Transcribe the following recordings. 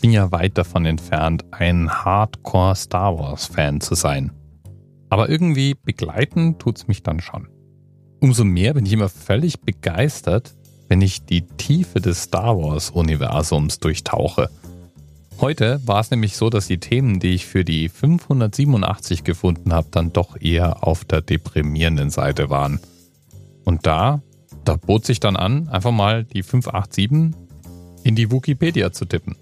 bin ja weit davon entfernt, ein Hardcore Star Wars-Fan zu sein. Aber irgendwie begleiten tut's mich dann schon. Umso mehr bin ich immer völlig begeistert, wenn ich die Tiefe des Star Wars-Universums durchtauche. Heute war es nämlich so, dass die Themen, die ich für die 587 gefunden habe, dann doch eher auf der deprimierenden Seite waren. Und da, da bot sich dann an, einfach mal die 587 in die Wikipedia zu tippen.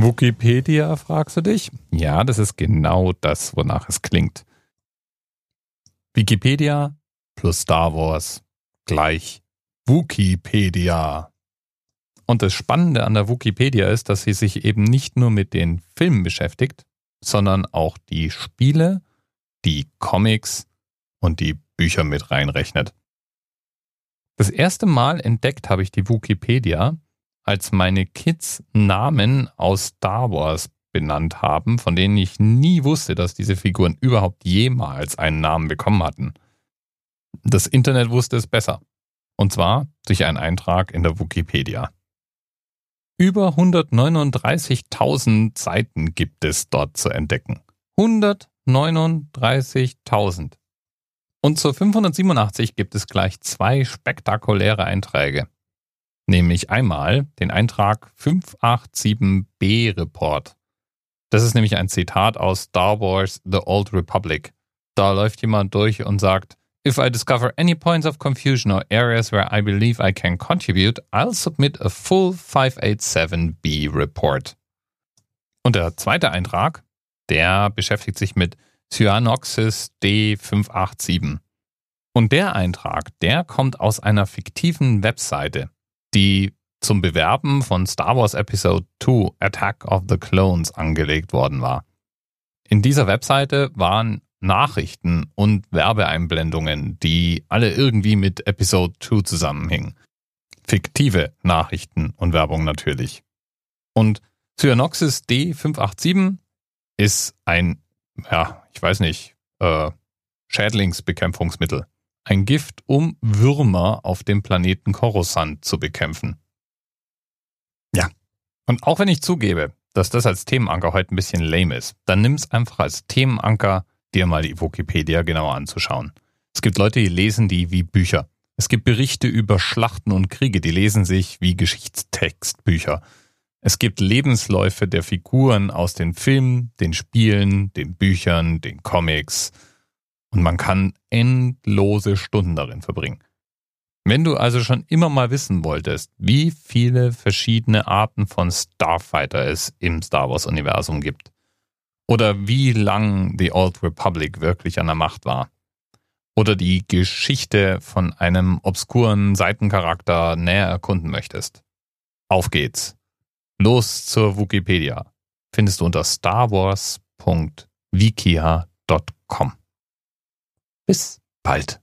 Wikipedia, fragst du dich? Ja, das ist genau das, wonach es klingt. Wikipedia plus Star Wars gleich Wikipedia. Und das Spannende an der Wikipedia ist, dass sie sich eben nicht nur mit den Filmen beschäftigt, sondern auch die Spiele, die Comics und die Bücher mit reinrechnet. Das erste Mal entdeckt habe ich die Wikipedia, als meine Kids Namen aus Star Wars benannt haben, von denen ich nie wusste, dass diese Figuren überhaupt jemals einen Namen bekommen hatten. Das Internet wusste es besser. Und zwar durch einen Eintrag in der Wikipedia. Über 139.000 Seiten gibt es dort zu entdecken. 139.000. Und zur 587 gibt es gleich zwei spektakuläre Einträge nämlich einmal den Eintrag 587b Report. Das ist nämlich ein Zitat aus Star Wars The Old Republic. Da läuft jemand durch und sagt, If I discover any points of confusion or areas where I believe I can contribute, I'll submit a full 587b report. Und der zweite Eintrag, der beschäftigt sich mit Cyanoxis D587. Und der Eintrag, der kommt aus einer fiktiven Webseite die zum Bewerben von Star Wars Episode 2 Attack of the Clones angelegt worden war. In dieser Webseite waren Nachrichten und Werbeeinblendungen, die alle irgendwie mit Episode 2 zusammenhingen. Fiktive Nachrichten und Werbung natürlich. Und Cyanoxis D587 ist ein, ja, ich weiß nicht, äh, Schädlingsbekämpfungsmittel ein Gift, um Würmer auf dem Planeten Coruscant zu bekämpfen. Ja, und auch wenn ich zugebe, dass das als Themenanker heute ein bisschen lame ist, dann nimm es einfach als Themenanker, dir mal die Wikipedia genauer anzuschauen. Es gibt Leute, die lesen die wie Bücher. Es gibt Berichte über Schlachten und Kriege, die lesen sich wie Geschichtstextbücher. Es gibt Lebensläufe der Figuren aus den Filmen, den Spielen, den Büchern, den Comics, und man kann endlose Stunden darin verbringen. Wenn du also schon immer mal wissen wolltest, wie viele verschiedene Arten von Starfighter es im Star Wars Universum gibt, oder wie lang The Old Republic wirklich an der Macht war, oder die Geschichte von einem obskuren Seitencharakter näher erkunden möchtest, auf geht's. Los zur Wikipedia. Findest du unter starwars.wikia.com. Bis bald.